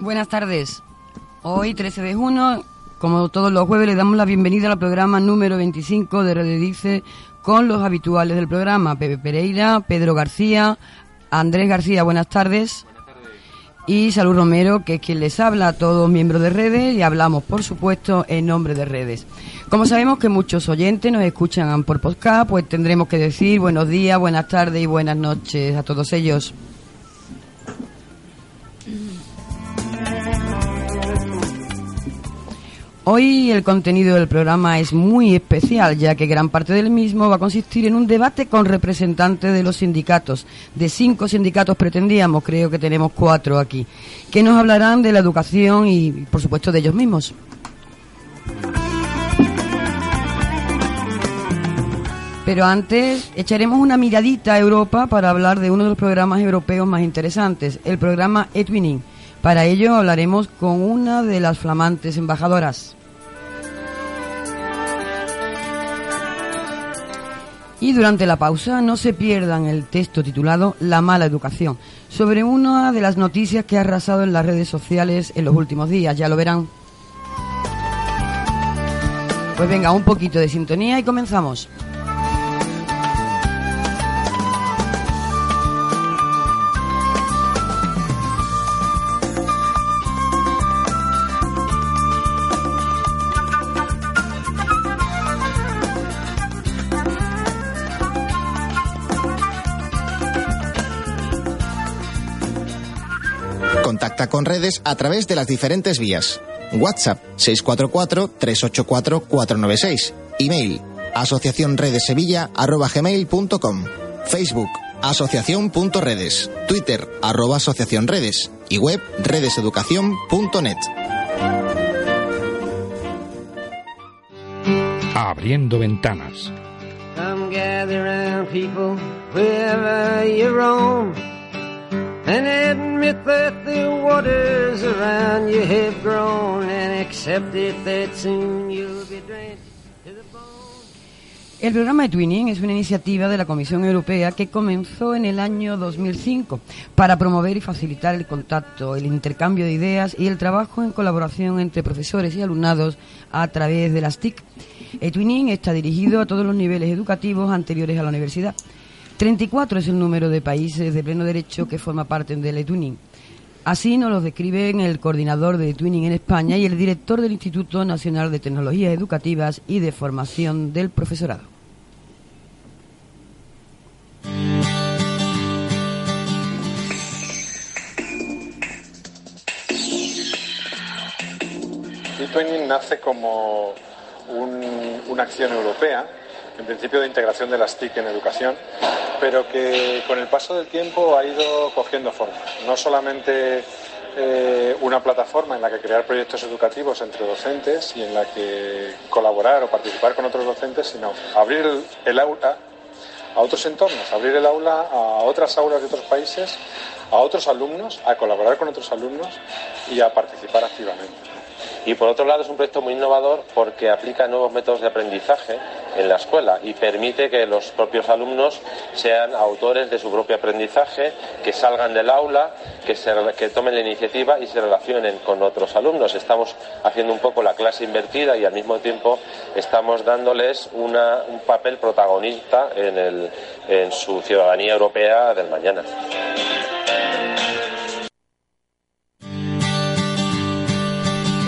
Buenas tardes. Hoy, 13 de junio, como todos los jueves, le damos la bienvenida al programa número 25 de Red Dice con los habituales del programa, Pepe Pereira, Pedro García, Andrés García, buenas tardes. Y Salud Romero, que es quien les habla a todos miembros de redes y hablamos, por supuesto, en nombre de redes. Como sabemos que muchos oyentes nos escuchan por podcast, pues tendremos que decir buenos días, buenas tardes y buenas noches a todos ellos. Hoy el contenido del programa es muy especial, ya que gran parte del mismo va a consistir en un debate con representantes de los sindicatos. De cinco sindicatos pretendíamos, creo que tenemos cuatro aquí, que nos hablarán de la educación y, por supuesto, de ellos mismos. Pero antes echaremos una miradita a Europa para hablar de uno de los programas europeos más interesantes, el programa Etwinning. Para ello hablaremos con una de las flamantes embajadoras. Y durante la pausa no se pierdan el texto titulado La mala educación, sobre una de las noticias que ha arrasado en las redes sociales en los últimos días, ya lo verán. Pues venga, un poquito de sintonía y comenzamos. Con redes a través de las diferentes vías. WhatsApp 644-384-496. Email asociacionredesevilla.com. Facebook asociación.redes. Twitter arroba asociacionredes. Y web redeseducación.net. Abriendo ventanas. Come gather people wherever you roam and admit that the waters around you have grown and accept that soon you'll be drenched. El programa de Twinning es una iniciativa de la Comisión Europea que comenzó en el año 2005 para promover y facilitar el contacto, el intercambio de ideas y el trabajo en colaboración entre profesores y alumnados a través de las TIC. El Twinning está dirigido a todos los niveles educativos anteriores a la universidad 34 es el número de países de pleno derecho que forma parte del eTwinning. Así nos lo describen el coordinador de eTwinning en España y el director del Instituto Nacional de Tecnologías Educativas y de Formación del Profesorado. eTwinning nace como una acción europea en principio de integración de las TIC en educación, pero que con el paso del tiempo ha ido cogiendo forma. No solamente eh, una plataforma en la que crear proyectos educativos entre docentes y en la que colaborar o participar con otros docentes, sino abrir el aula a otros entornos, abrir el aula a otras aulas de otros países, a otros alumnos, a colaborar con otros alumnos y a participar activamente. Y por otro lado es un proyecto muy innovador porque aplica nuevos métodos de aprendizaje en la escuela y permite que los propios alumnos sean autores de su propio aprendizaje, que salgan del aula, que, que tomen la iniciativa y se relacionen con otros alumnos. Estamos haciendo un poco la clase invertida y al mismo tiempo estamos dándoles un papel protagonista en su ciudadanía europea del mañana.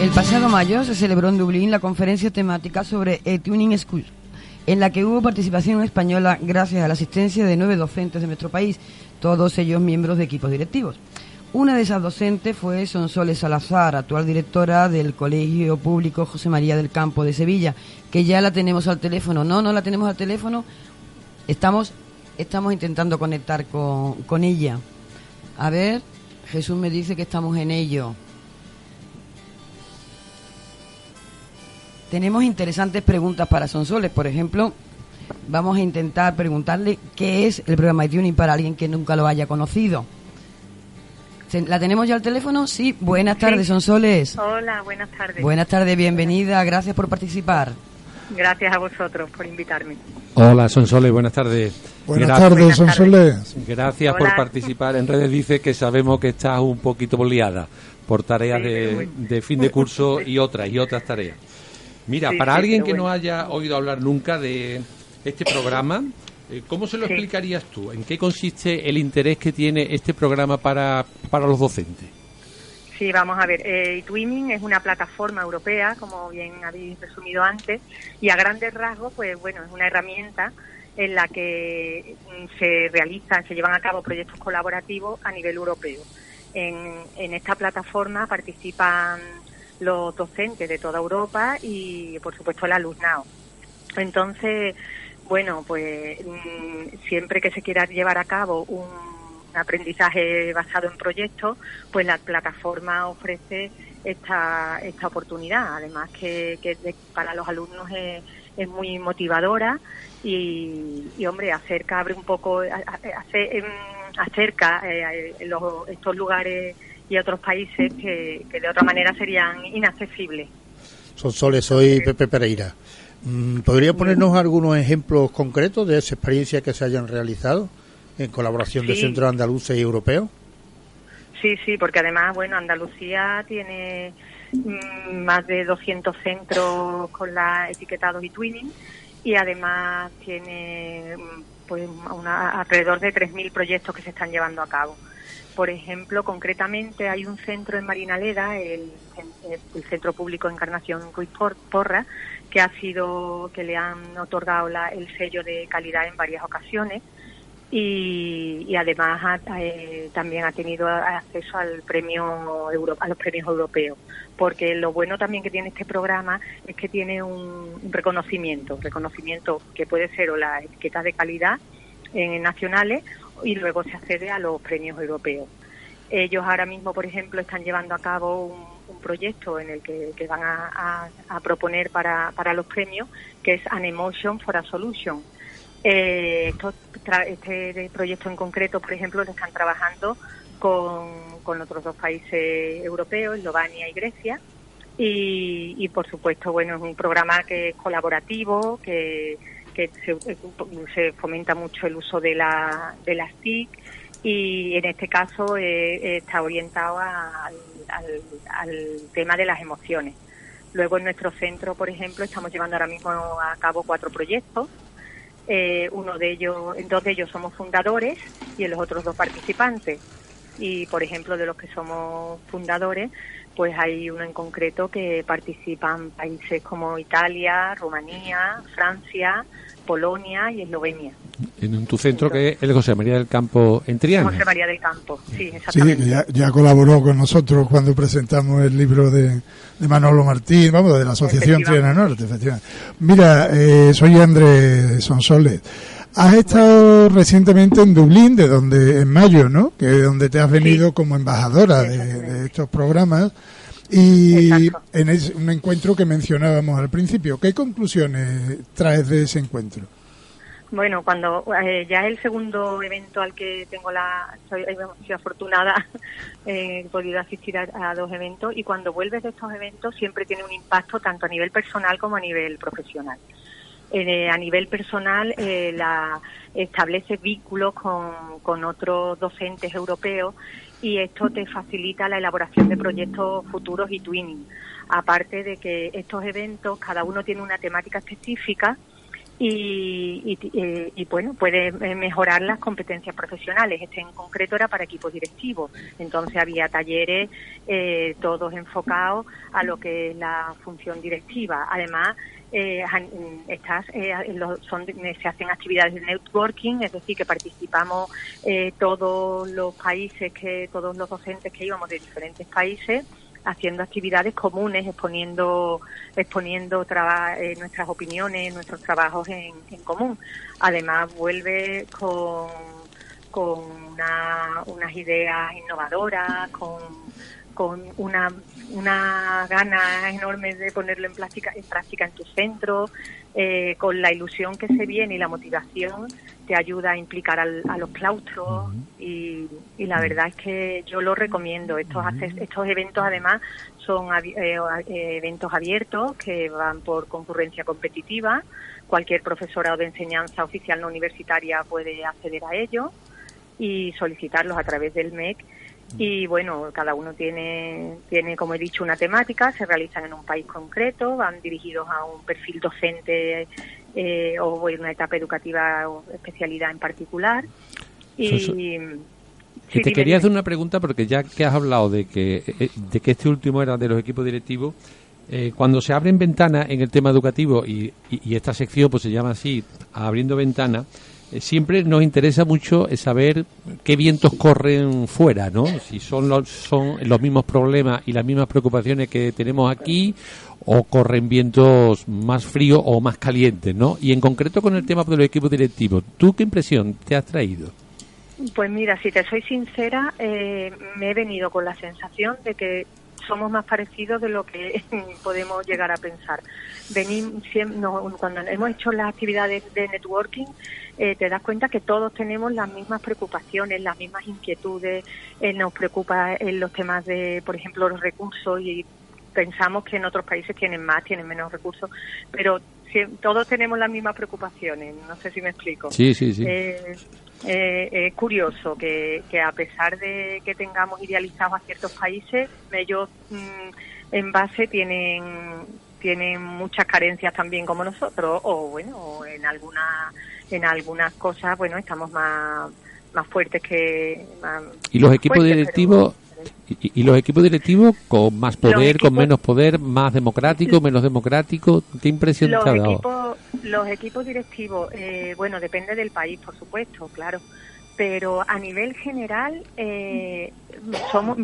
El pasado mayo se celebró en Dublín la conferencia temática sobre e-tuning School, en la que hubo participación española gracias a la asistencia de nueve docentes de nuestro país, todos ellos miembros de equipos directivos. Una de esas docentes fue Sonsoles Salazar, actual directora del Colegio Público José María del Campo de Sevilla, que ya la tenemos al teléfono. No, no la tenemos al teléfono. Estamos, estamos intentando conectar con, con ella. A ver, Jesús me dice que estamos en ello. Tenemos interesantes preguntas para Sonsoles. Por ejemplo, vamos a intentar preguntarle qué es el programa de tuning para alguien que nunca lo haya conocido. ¿La tenemos ya al teléfono? Sí. Buenas tardes, Sonsoles. Hola, buenas tardes. Buenas tardes, bienvenida. Gracias por participar. Gracias a vosotros por invitarme. Hola, Sonsoles, buenas tardes. Buenas tardes, Sonsoles. Gracias por participar en redes. Dice que sabemos que estás un poquito liada por tareas de, fin de curso y otras y otras tareas. Mira, para alguien que no haya oído hablar nunca de este programa, eh, ¿cómo se lo explicarías tú? ¿En qué consiste el interés que tiene este programa para, para los docentes? Sí, vamos a ver. Eh, Twinning es una plataforma europea, como bien habéis resumido antes, y a grandes rasgos, pues bueno, es una herramienta en la que mm, se realizan, se llevan a cabo proyectos colaborativos a nivel europeo. En, en esta plataforma participan los docentes de toda Europa y, por supuesto, el alumnado. Entonces, bueno, pues mm, siempre que se quiera llevar a cabo un aprendizaje basado en proyectos, pues la plataforma ofrece esta, esta oportunidad. Además que, para los alumnos es, muy motivadora y, hombre, acerca, abre un poco, hace, em, acerca eh, estos lugares y otros países que, de otra manera serían inaccesibles. Son Soles, soy Pepe Pereira. Mm, ¿Podría ponernos algunos ejemplos concretos de esa experiencia que se hayan realizado en colaboración de centros andaluces y europeos? Sí, sí, porque además, bueno, Andalucía tiene mm, más de 200 centros con la etiquetados y twinning y además tiene mm, pues una, alrededor de 3.000 proyectos que se están llevando a cabo. Por ejemplo, concretamente hay un centro en Marinaleda, el, el Centro Público Encarnación Ruiz Porra, que ha sido, que le han otorgado el sello de calidad en varias ocasiones y, además eh, también ha tenido acceso al premio a los premios europeos porque lo bueno también que tiene este programa es que tiene un, reconocimiento reconocimiento que puede ser o las etiquetas de calidad en nacionales y luego se accede a los premios europeos. Ellos ahora mismo, por ejemplo, están llevando a cabo un, proyecto en el que, van a, proponer para, para, los premios, que es An Emotion for a Solution. Eh, este proyecto en concreto, por ejemplo, lo están trabajando con, con otros dos países europeos, Eslovenia y Grecia. Y, y, por supuesto, bueno, es un programa que es colaborativo, que, que se, fomenta mucho el uso de, la, de las TIC y en este caso eh, está orientado al, tema de las emociones. Luego en nuestro centro, por ejemplo, estamos llevando ahora mismo a cabo cuatro proyectos. Eh, uno de ellos, dos de ellos somos fundadores y en los otros dos participantes. Y por ejemplo, de los que somos fundadores, pues hay uno en concreto que participan países como Italia, Rumanía, Francia, Polonia y Eslovenia. En tu centro que es el José María del Campo en Triana. José María del Campo, sí, exactamente. Sí, ya, colaboró con nosotros cuando presentamos el libro de, Manolo Martín, vamos, de la Asociación Triana Norte, efectivamente. Mira, eh, soy Andrés Sonsoles. Has estado recientemente en Dublín, de donde, en mayo, ¿no? Que donde te has venido como embajadora de estos programas. Y en ese, un encuentro que mencionábamos al principio, ¿qué conclusiones traes de ese encuentro? Bueno, cuando eh, ya es el segundo evento al que tengo la, soy, soy afortunada, eh, he podido asistir a, dos eventos y cuando vuelves de estos eventos siempre tiene un impacto tanto a nivel personal como a nivel profesional. Eh, a nivel personal, la, establece vínculos con, con otros docentes europeos y esto te facilita la elaboración de proyectos futuros y twinning. Aparte de que estos eventos, cada uno tiene una temática específica y, y, bueno, puede mejorar las competencias profesionales. Este en concreto era para equipos directivos. Entonces había talleres eh, todos enfocados a lo que es la función directiva. Además, eh, estas eh, son, se hacen actividades de networking, es decir, que participamos eh, todos los países, que todos los docentes que íbamos de diferentes países haciendo actividades comunes, exponiendo, exponiendo eh, nuestras opiniones, nuestros trabajos en, en común. Además, vuelve con, con unas ideas innovadoras, con con una, una gana enorme de ponerlo en, práctica, en práctica en tu centro, eh, con la ilusión que se viene y la motivación te ayuda a implicar al, a los claustros y, y, la verdad es que yo lo recomiendo. Estos, estos eventos además son eh, eventos abiertos que van por concurrencia competitiva. Cualquier profesora o de enseñanza oficial no universitaria puede acceder a ellos y solicitarlos a través del MEC. Y bueno, cada uno tiene, tiene, como he dicho, una temática, se realizan en un país concreto, van dirigidos a un perfil docente eh, o una etapa educativa o especialidad en particular. Y, te quería hacer una pregunta porque ya que has hablado de que, eh, de que este último era de los equipos directivos, eh, cuando se abren ventanas en el tema educativo y, y, esta sección pues se llama así, abriendo ventanas, siempre nos interesa mucho saber qué vientos corren fuera, ¿no? Si son los, son los mismos problemas y las mismas preocupaciones que tenemos aquí o corren vientos más fríos o más calientes, ¿no? Y en concreto con el tema de los equipos directivos, ¿tú qué impresión te has traído? Pues mira, si te soy sincera, eh, me he venido con la sensación de que somos más parecidos de lo que podemos llegar a pensar. Venimos, cuando hemos hecho las actividades de networking, eh, te das cuenta que todos tenemos las mismas preocupaciones, las mismas inquietudes. Eh, nos preocupa en los temas de, por ejemplo, los recursos y pensamos que en otros países tienen más, tienen menos recursos, pero todos tenemos las mismas preocupaciones. No sé si me explico. Sí, sí, sí. Eh, eh, es curioso que, a pesar de que tengamos idealizados a ciertos países, ellos mm, en base tienen tienen muchas carencias también como nosotros o bueno en algunas en algunas cosas bueno estamos más más fuertes que y los equipos directivos y, los equipos directivos con más poder, con menos poder, más democrático, menos democrático, ¿qué impresión los te ha dado? Equipos, los equipos directivos, eh, bueno, depende del país, por supuesto, claro pero a nivel general eh, somos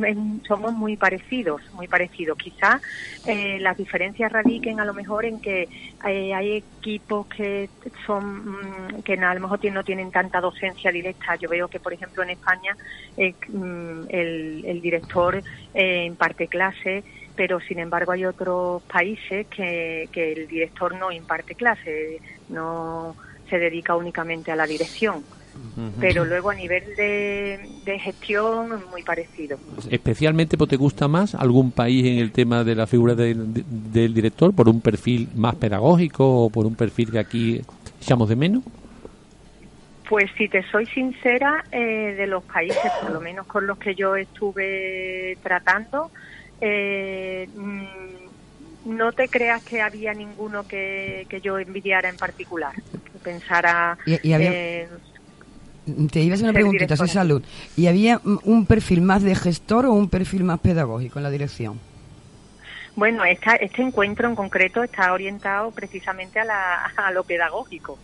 somos muy parecidos muy parecidos. Quizá eh, las diferencias radiquen a lo mejor en que eh, hay equipos que son mm, que a lo mejor no tienen tanta docencia directa. Yo veo que por ejemplo en España mm, el, el, director imparte clase pero sin embargo hay otros países que, que el director no imparte clase no se dedica únicamente a la dirección pero luego a nivel de, de gestión muy parecido. ¿Especialmente te gusta más algún país en el tema de la figura del director por un perfil más pedagógico o por un perfil que aquí echamos de menos? Pues si te soy sincera, eh, de los países, por lo menos con los que yo estuve tratando, eh, mm, no te creas que había ninguno que, que yo envidiara en particular, que pensara... Eh, te iba a una preguntita, soy salud. ¿Y había un perfil más de gestor o un perfil más pedagógico en la dirección? Bueno, esta, este encuentro en concreto está orientado precisamente a, la, a lo pedagógico,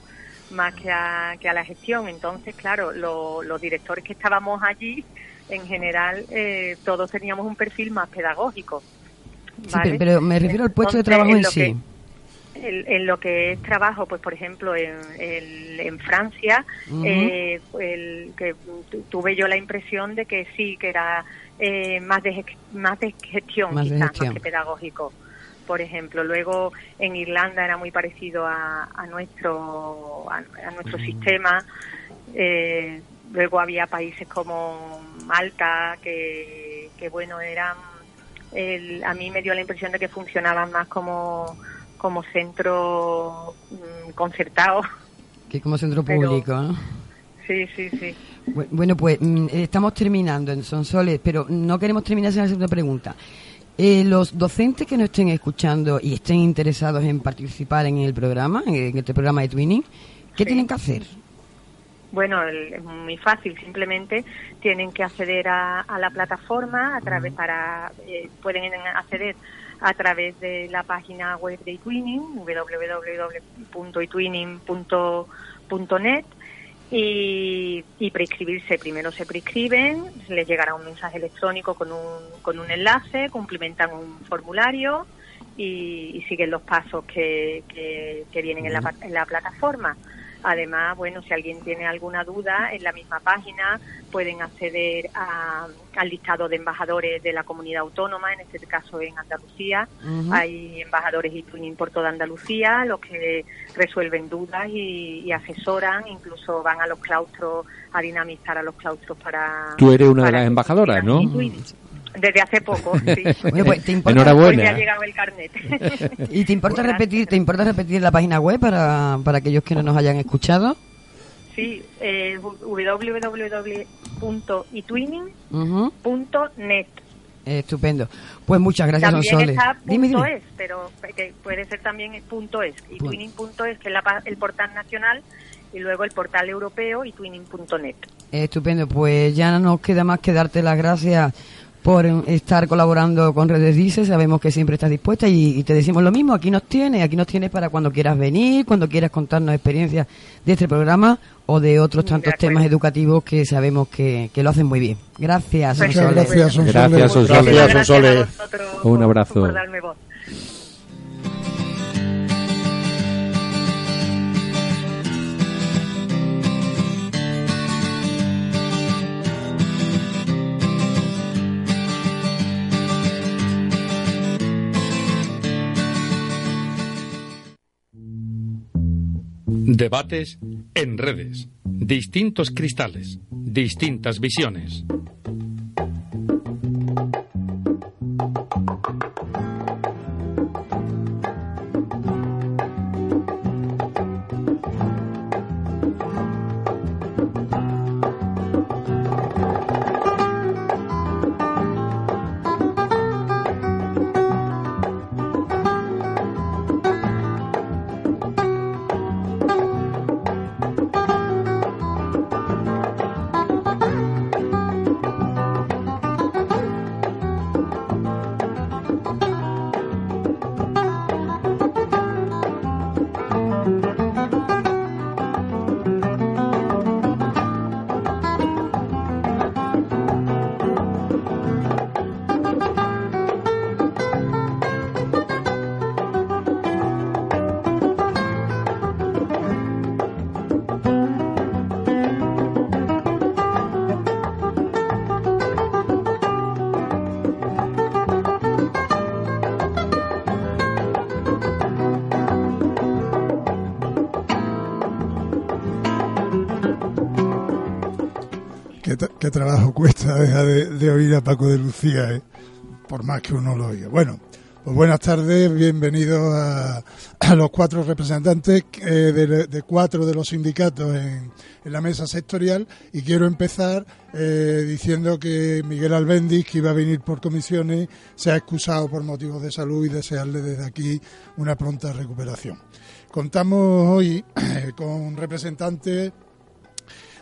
más que a, que a la gestión. Entonces, claro, los directores que estábamos allí, en general, eh, todos teníamos un perfil más pedagógico. Sí, pero me refiero al puesto de trabajo en, sí en lo que es trabajo, pues por ejemplo en, en, Francia, eh, el, que tuve yo la impresión de que sí, que era eh, más de más de gestión, más quizás, más que pedagógico. Por ejemplo, luego en Irlanda era muy parecido a, a nuestro a, nuestro sistema. Eh, luego había países como Malta que, que bueno eran el, a mí me dio la impresión de que funcionaban más como como centro mm, concertado. Que como centro público, ¿no? Sí, sí, sí. Bueno, pues mm, estamos terminando en Sonsoles, pero no queremos terminar sin hacer una pregunta. Eh, los docentes que nos estén escuchando y estén interesados en participar en el programa, en este programa de Twinning, ¿qué tienen que hacer? Bueno, es muy fácil, simplemente tienen que acceder a, la plataforma a través para eh, pueden acceder a través de la página web de eTwinning, www.etwinning.net y, y prescribirse. Primero se prescriben, les llegará un mensaje electrónico con un, con un enlace, cumplimentan un formulario y, siguen los pasos que, que, vienen en la, en la plataforma. Además, bueno, si alguien tiene alguna duda, en la misma página pueden acceder al listado de embajadores de la comunidad autónoma, en este caso en Andalucía. Hay embajadores y por toda Andalucía, los que resuelven dudas y, asesoran, incluso van a los claustros a dinamizar a los claustros para... Tú eres una de las embajadoras, ¿no? Desde hace poco, sí. Pues, ¿te importa, Enhorabuena. ha llegado el carnet. ¿Y te importa repetir, te importa repetir la página web para, para aquellos que no nos hayan escuchado? Sí, eh, www.itwinning.net. Estupendo. Pues muchas gracias, También está punto es, pero que puede ser también punto es. Itwinning.es, que es el portal nacional, y luego el portal europeo, itwinning.net. Estupendo. Pues ya no nos queda más que darte las gracias por estar colaborando con Redes Dice. Sabemos que siempre estás dispuesta y, te decimos lo mismo. Aquí nos tienes, aquí nos tienes para cuando quieras venir, cuando quieras contarnos experiencias de este programa o de otros tantos temas educativos que sabemos que, lo hacen muy bien. Gracias, Muchas gracias, Sonsoles. Gracias, Sonsoles. Un abrazo. Debates en redes. Distintos cristales. Distintas visiones. Paco de Lucía, ¿eh? por más que uno lo oiga. Bueno, pues buenas tardes, bienvenidos a, los cuatro representantes eh, de, cuatro de los sindicatos en, la mesa sectorial y quiero empezar eh, diciendo que Miguel Albendis, que iba a venir por comisiones, se ha excusado por motivos de salud y desearle desde aquí una pronta recuperación. Contamos hoy con representantes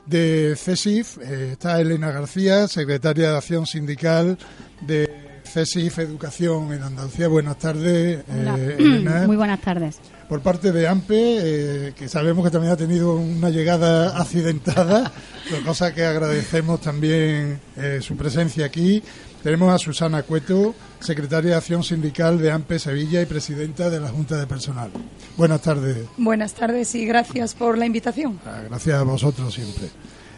de CESIF. Eh, está Elena García, secretaria de Acción Sindical de CESIF Educación en Andalucía. Buenas tardes, eh, Elena. Muy buenas tardes. Por parte de AMPE, eh, que sabemos que también ha tenido una llegada accidentada, cosa que agradecemos también su presencia aquí. Tenemos a Susana Cueto, secretaria de Acción Sindical de AMPE Sevilla y presidenta de la Junta de Personal. Buenas tardes. Buenas tardes y gracias por la invitación. Ah, gracias a vosotros siempre.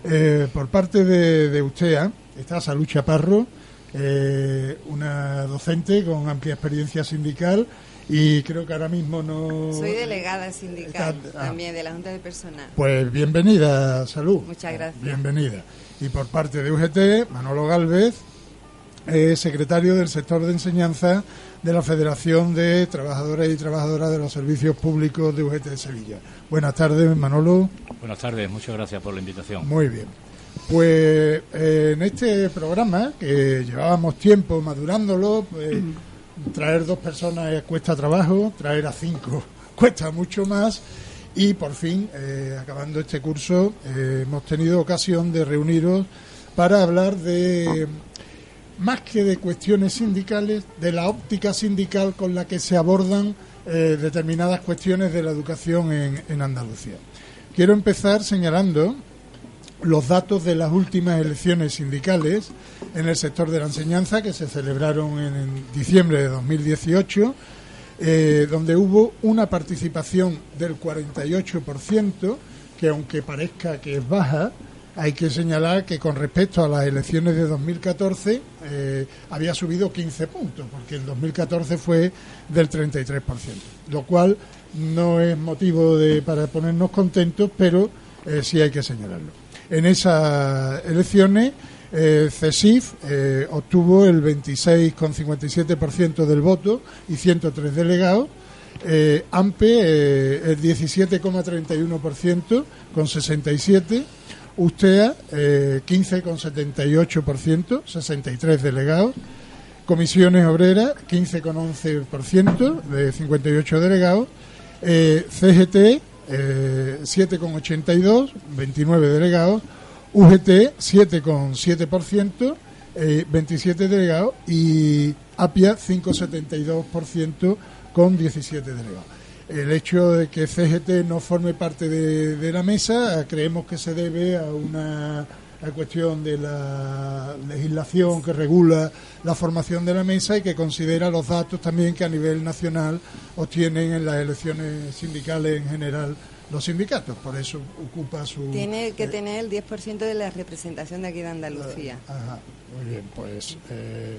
Eh, por parte de, de UTEA está Salud Chaparro, eh, una docente con amplia experiencia sindical y creo que ahora mismo no... Soy delegada sindical ah. también de la Junta de Personal. Pues bienvenida, Salud. Muchas gracias. Bienvenida. Y por parte de UGT, Manolo Galvez, secretario del sector de enseñanza de la Federación de Trabajadores y Trabajadoras de los Servicios Públicos de UGT de Sevilla. Buenas tardes, Manolo. Buenas tardes, muchas gracias por la invitación. Muy bien. Pues eh, en este programa, que llevábamos tiempo madurándolo, pues, traer dos personas cuesta trabajo, traer a cinco cuesta mucho más. Y por fin, eh, acabando este curso, eh, hemos tenido ocasión de reuniros para hablar de más que de cuestiones sindicales, de la óptica sindical con la que se abordan eh, determinadas cuestiones de la educación en, Andalucía. Quiero empezar señalando los datos de las últimas elecciones sindicales en el sector de la enseñanza que se celebraron en, diciembre de 2018, eh, donde hubo una participación del 48%, que aunque parezca que es baja, hay que señalar que con respecto a las elecciones de 2014 eh, había subido 15 puntos, porque el 2014 fue del 33%, lo cual no es motivo de, para ponernos contentos, pero eh, sí hay que señalarlo. En esas elecciones, eh, CESIF eh, obtuvo el 26,57% del voto y 103 delegados. AMPE el 17,31% con 67 USTEA, eh, 15,78%, 63 delegados. Comisiones Obreras, 15,11%, de 58 delegados. Eh, CGT, 7,82, 29 delegados. UGT, 7,7%, 27 delegados. Y APIA, 5,72%, con 17 delegados. El hecho de que CGT no forme parte de, la mesa creemos que se debe a una cuestión de la legislación que regula la formación de la mesa y que considera los datos también que a nivel nacional obtienen en las elecciones sindicales en general los sindicatos, por eso ocupa su... Tiene que eh, tener el 10% de la representación de aquí de Andalucía. Ajá, muy bien, pues... Eh,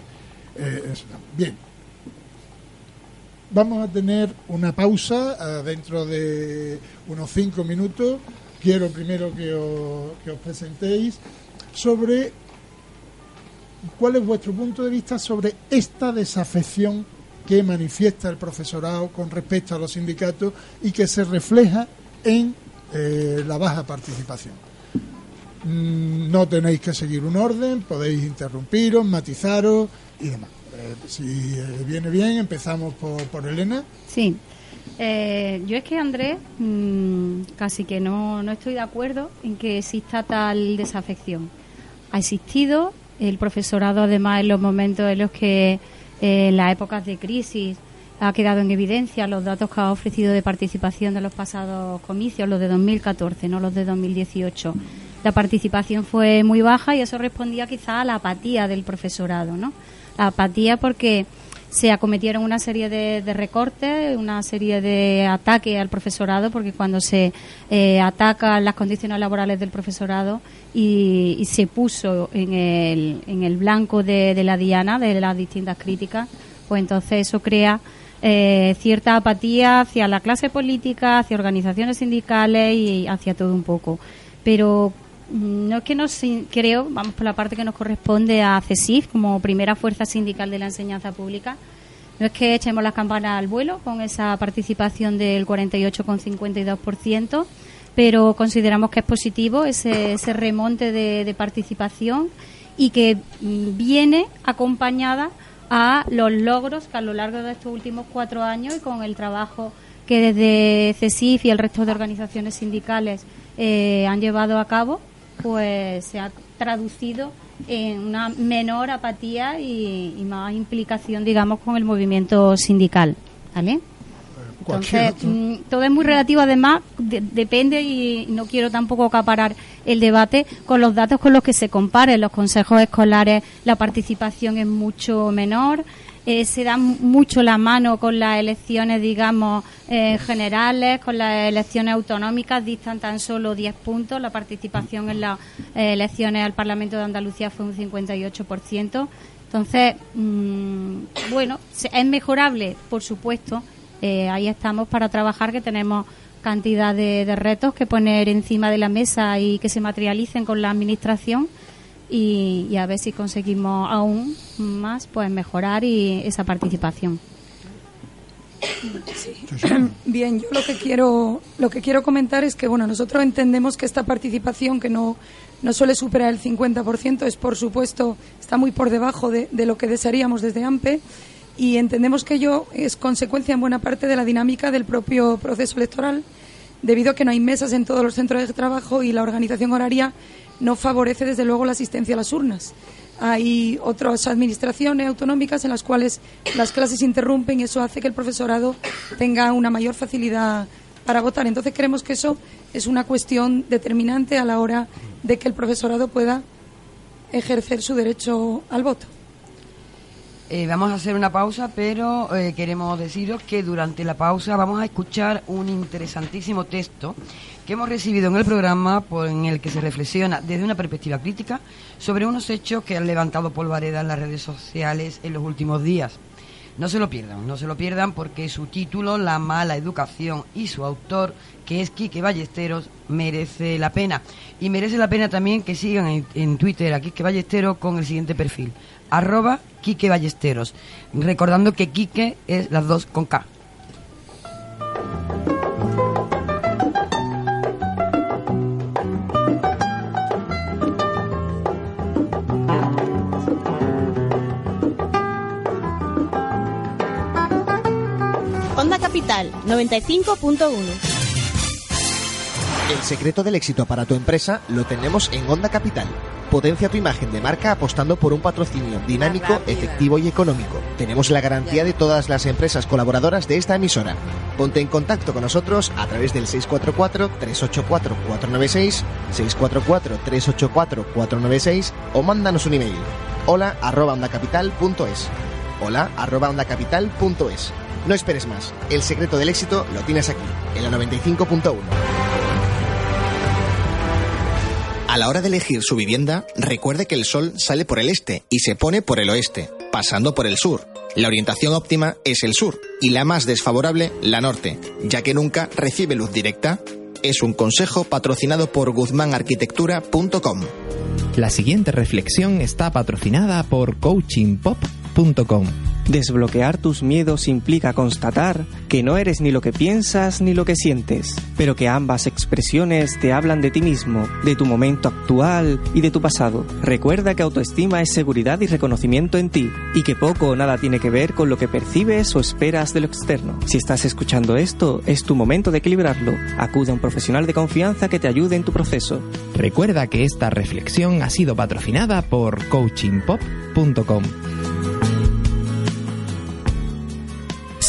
eh, bien, Vamos a tener una pausa eh, dentro de unos cinco minutos. Quiero primero que os, que os presentéis sobre cuál es vuestro punto de vista sobre esta desafección que manifiesta el profesorado con respecto a los sindicatos y que se refleja en eh, la baja participación. Mm, no tenéis que seguir un orden, podéis interrumpiros, matizaros y demás. Eh, si eh, viene bien, empezamos por, por Elena. Sí. Eh, yo es que, Andrés, mm, casi que no, no estoy de acuerdo en que exista tal desafección. Ha existido, el profesorado, además, en los momentos en los que, en las épocas de crisis, ha quedado en evidencia los datos que ha ofrecido de participación de los pasados comicios, los de 2014, no los de 2018. La participación fue muy baja y eso respondía quizá a la apatía del profesorado, ¿no? Apatía porque se acometieron una serie de, recortes, una serie de ataques al profesorado, porque cuando se eh, atacan las condiciones laborales del profesorado y, se puso en el, en el blanco de, la diana, de las distintas críticas, pues entonces eso crea eh, cierta apatía hacia la clase política, hacia organizaciones sindicales y hacia todo un poco. Pero no es que nos creo, vamos por la parte que nos corresponde a CESIF como primera fuerza sindical de la enseñanza pública, no es que echemos las campanas al vuelo con esa participación del 48,52%, pero consideramos que es positivo ese, remonte de, de, participación y que mm, viene acompañada a los logros que a lo largo de estos últimos cuatro años y con el trabajo que desde CESIF y el resto de organizaciones sindicales eh, han llevado a cabo pues se ha traducido en una menor apatía y, más implicación, digamos, con el movimiento sindical. ¿Vale? Entonces, mm, todo es muy relativo, además, depende y no quiero tampoco acaparar el debate con los datos con los que se comparen. Los consejos escolares, la participación es mucho menor, eh, se da mucho la mano con las elecciones, digamos, eh, generales, con las elecciones autonómicas, distan tan solo 10 puntos. La participación en las eh, elecciones al Parlamento de Andalucía fue un 58%. Entonces, mm, bueno, es mejorable, por supuesto. ahí estamos para trabajar, que tenemos cantidad de retos que poner encima de la mesa y que se materialicen con la Administración y, a ver si conseguimos aún más pues mejorar y esa participación. Bien, yo lo que quiero lo que quiero comentar es que bueno, nosotros entendemos que esta participación que no no suele superar el 50%, es por supuesto está muy por debajo de, de lo que desearíamos desde AMPE y entendemos que ello es consecuencia en buena parte de la dinámica del propio proceso electoral debido a que no hay mesas en todos los centros de trabajo y la organización horaria no favorece desde luego la asistencia a las urnas. Hay otras administraciones autonómicas en las cuales las clases interrumpen y eso hace que el profesorado tenga una mayor facilidad para votar. Entonces creemos que eso es una cuestión determinante a la hora de que el profesorado pueda ejercer su derecho al voto. Eh, vamos a hacer una pausa, pero eh, queremos deciros que durante la pausa vamos a escuchar un interesantísimo texto que hemos recibido en el programa por, en el que se reflexiona desde una perspectiva crítica sobre unos hechos que han levantado polvareda en las redes sociales en los últimos días. No se lo pierdan, no se lo pierdan porque su título, La mala educación, y su autor, que es Quique Ballesteros, merece la pena. Y merece la pena también que sigan en, en Twitter a Quique Ballesteros con el siguiente perfil, arroba Quique Ballesteros. Recordando que Quique es las dos con K. Onda Capital 95.1. El secreto del éxito para tu empresa lo tenemos en Onda Capital. Potencia tu imagen de marca apostando por un patrocinio dinámico, efectivo y económico. Tenemos la garantía de todas las empresas colaboradoras de esta emisora. Ponte en contacto con nosotros a través del 644-384-496, 644-384-496 o mándanos un email. Hola arroba ondacapital.es. Hola arroba ondacapital.es. No esperes más. El secreto del éxito lo tienes aquí, en la 95.1. A la hora de elegir su vivienda, recuerde que el sol sale por el este y se pone por el oeste, pasando por el sur. La orientación óptima es el sur y la más desfavorable la norte, ya que nunca recibe luz directa. Es un consejo patrocinado por guzmanarquitectura.com. La siguiente reflexión está patrocinada por coachingpop.com. Desbloquear tus miedos implica constatar que no eres ni lo que piensas ni lo que sientes, pero que ambas expresiones te hablan de ti mismo, de tu momento actual y de tu pasado. Recuerda que autoestima es seguridad y reconocimiento en ti, y que poco o nada tiene que ver con lo que percibes o esperas de lo externo. Si estás escuchando esto, es tu momento de equilibrarlo. Acude a un profesional de confianza que te ayude en tu proceso. Recuerda que esta reflexión ha sido patrocinada por coachingpop.com.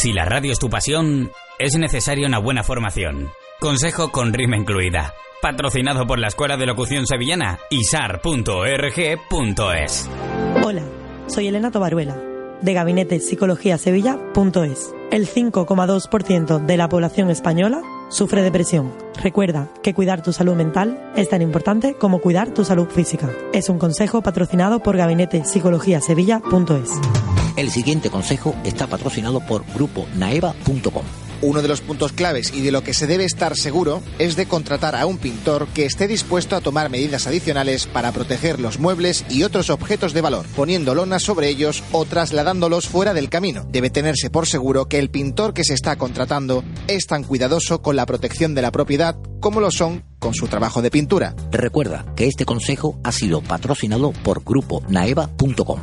Si la radio es tu pasión, es necesaria una buena formación. Consejo con rima incluida. Patrocinado por la Escuela de Locución Sevillana, isar.org.es. Hola, soy Elena Tobaruela, de Gabinete Psicología Sevilla.es. El 5,2% de la población española sufre depresión. Recuerda que cuidar tu salud mental es tan importante como cuidar tu salud física. Es un consejo patrocinado por Gabinete Psicología Sevilla.es. El siguiente consejo está patrocinado por Grupo Naeva.com. Uno de los puntos claves y de lo que se debe estar seguro es de contratar a un pintor que esté dispuesto a tomar medidas adicionales para proteger los muebles y otros objetos de valor, poniendo lonas sobre ellos o trasladándolos fuera del camino. Debe tenerse por seguro que el pintor que se está contratando es tan cuidadoso con la protección de la propiedad como lo son con su trabajo de pintura. Recuerda que este consejo ha sido patrocinado por Grupo Naeva.com.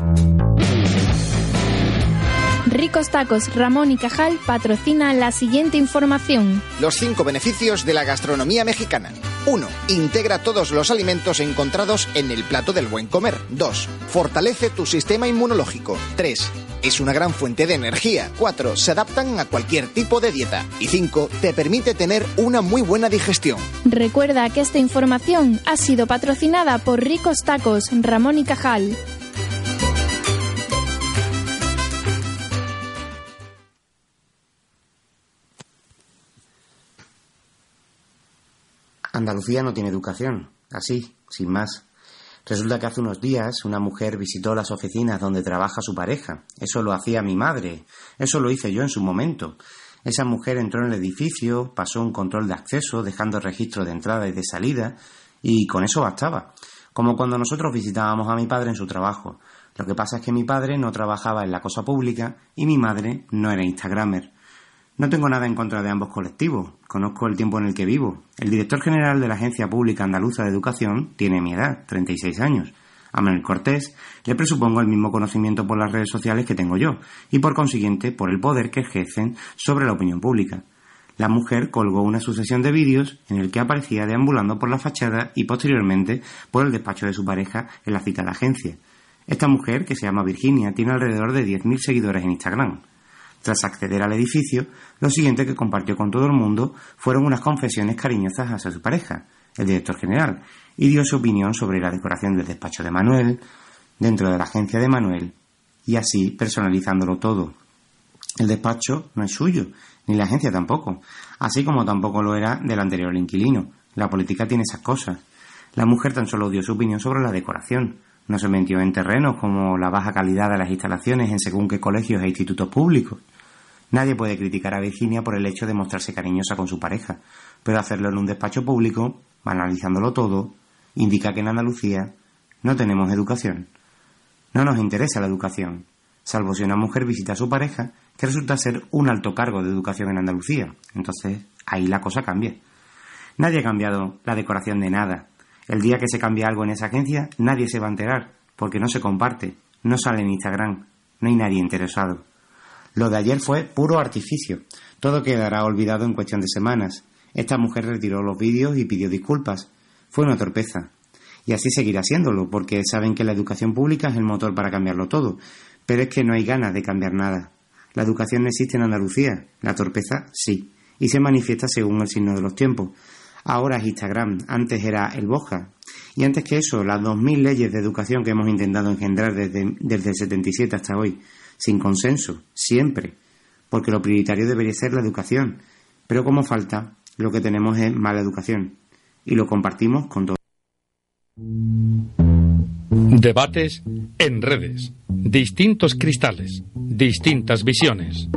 Ricos Tacos Ramón y Cajal patrocina la siguiente información. Los cinco beneficios de la gastronomía mexicana. 1. Integra todos los alimentos encontrados en el plato del buen comer. 2. Fortalece tu sistema inmunológico. 3. Es una gran fuente de energía. 4. Se adaptan a cualquier tipo de dieta. Y 5. Te permite tener una muy buena digestión. Recuerda que esta información ha sido patrocinada por Ricos Tacos Ramón y Cajal. Andalucía no tiene educación, así, sin más. Resulta que hace unos días una mujer visitó las oficinas donde trabaja su pareja. Eso lo hacía mi madre. Eso lo hice yo en su momento. Esa mujer entró en el edificio, pasó un control de acceso, dejando registro de entrada y de salida, y con eso bastaba. Como cuando nosotros visitábamos a mi padre en su trabajo. Lo que pasa es que mi padre no trabajaba en la cosa pública y mi madre no era Instagramer. No tengo nada en contra de ambos colectivos. Conozco el tiempo en el que vivo. El director general de la Agencia Pública Andaluza de Educación tiene mi edad, 36 años. A Manuel Cortés le presupongo el mismo conocimiento por las redes sociales que tengo yo, y por consiguiente por el poder que ejercen sobre la opinión pública. La mujer colgó una sucesión de vídeos en el que aparecía deambulando por la fachada y posteriormente por el despacho de su pareja en la citada agencia. Esta mujer, que se llama Virginia, tiene alrededor de 10.000 seguidores en Instagram. Tras acceder al edificio, lo siguiente que compartió con todo el mundo fueron unas confesiones cariñosas hacia su pareja, el director general, y dio su opinión sobre la decoración del despacho de Manuel, dentro de la agencia de Manuel y así personalizándolo todo. El despacho no es suyo, ni la agencia tampoco, así como tampoco lo era del anterior inquilino. La política tiene esas cosas. La mujer tan solo dio su opinión sobre la decoración. No se metió en terrenos como la baja calidad de las instalaciones en según qué colegios e institutos públicos. Nadie puede criticar a Virginia por el hecho de mostrarse cariñosa con su pareja, pero hacerlo en un despacho público, banalizándolo todo, indica que en Andalucía no tenemos educación. No nos interesa la educación, salvo si una mujer visita a su pareja, que resulta ser un alto cargo de educación en Andalucía. Entonces, ahí la cosa cambia. Nadie ha cambiado la decoración de nada. El día que se cambie algo en esa agencia, nadie se va a enterar, porque no se comparte, no sale en Instagram, no hay nadie interesado. Lo de ayer fue puro artificio. Todo quedará olvidado en cuestión de semanas. Esta mujer retiró los vídeos y pidió disculpas. Fue una torpeza y así seguirá siéndolo, porque saben que la educación pública es el motor para cambiarlo todo, pero es que no hay ganas de cambiar nada. La educación no existe en Andalucía, la torpeza sí, y se manifiesta según el signo de los tiempos. Ahora es Instagram, antes era el Boja, y antes que eso, las 2.000 leyes de educación que hemos intentado engendrar desde, desde el 77 hasta hoy, sin consenso, siempre, porque lo prioritario debería ser la educación, pero como falta, lo que tenemos es mala educación, y lo compartimos con todos. Debates en redes. Distintos cristales. Distintas visiones.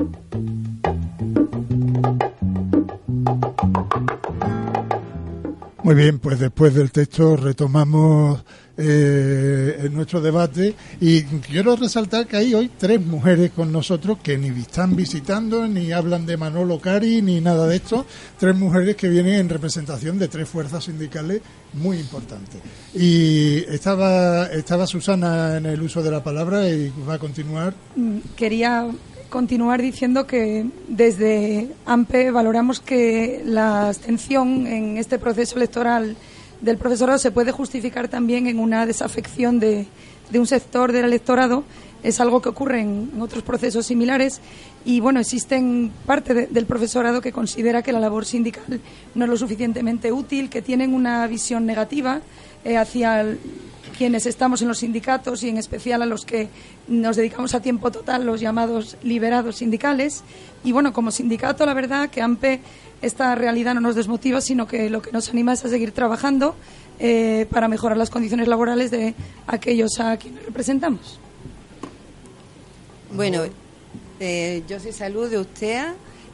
Muy bien, pues después del texto retomamos eh, nuestro debate y quiero resaltar que hay hoy tres mujeres con nosotros que ni están visitando, ni hablan de Manolo Cari, ni nada de esto. Tres mujeres que vienen en representación de tres fuerzas sindicales muy importantes. Y estaba, estaba Susana en el uso de la palabra y va a continuar. Mm, quería continuar diciendo que desde AMPE valoramos que la abstención en este proceso electoral del profesorado se puede justificar también en una desafección de, un sector del electorado. Es algo que ocurre en, otros procesos similares y, bueno, existen parte del profesorado que considera que la labor sindical no es lo suficientemente útil, que tienen una visión negativa eh, hacia quienes estamos en los sindicatos y en especial a los que nos dedicamos a tiempo total, los llamados liberados sindicales. Y bueno, como sindicato, la verdad que AMPE esta realidad no nos desmotiva, sino que lo que nos anima es a seguir trabajando eh, para mejorar las condiciones laborales de aquellos a quienes representamos. Bueno, eh, yo soy Salud de usted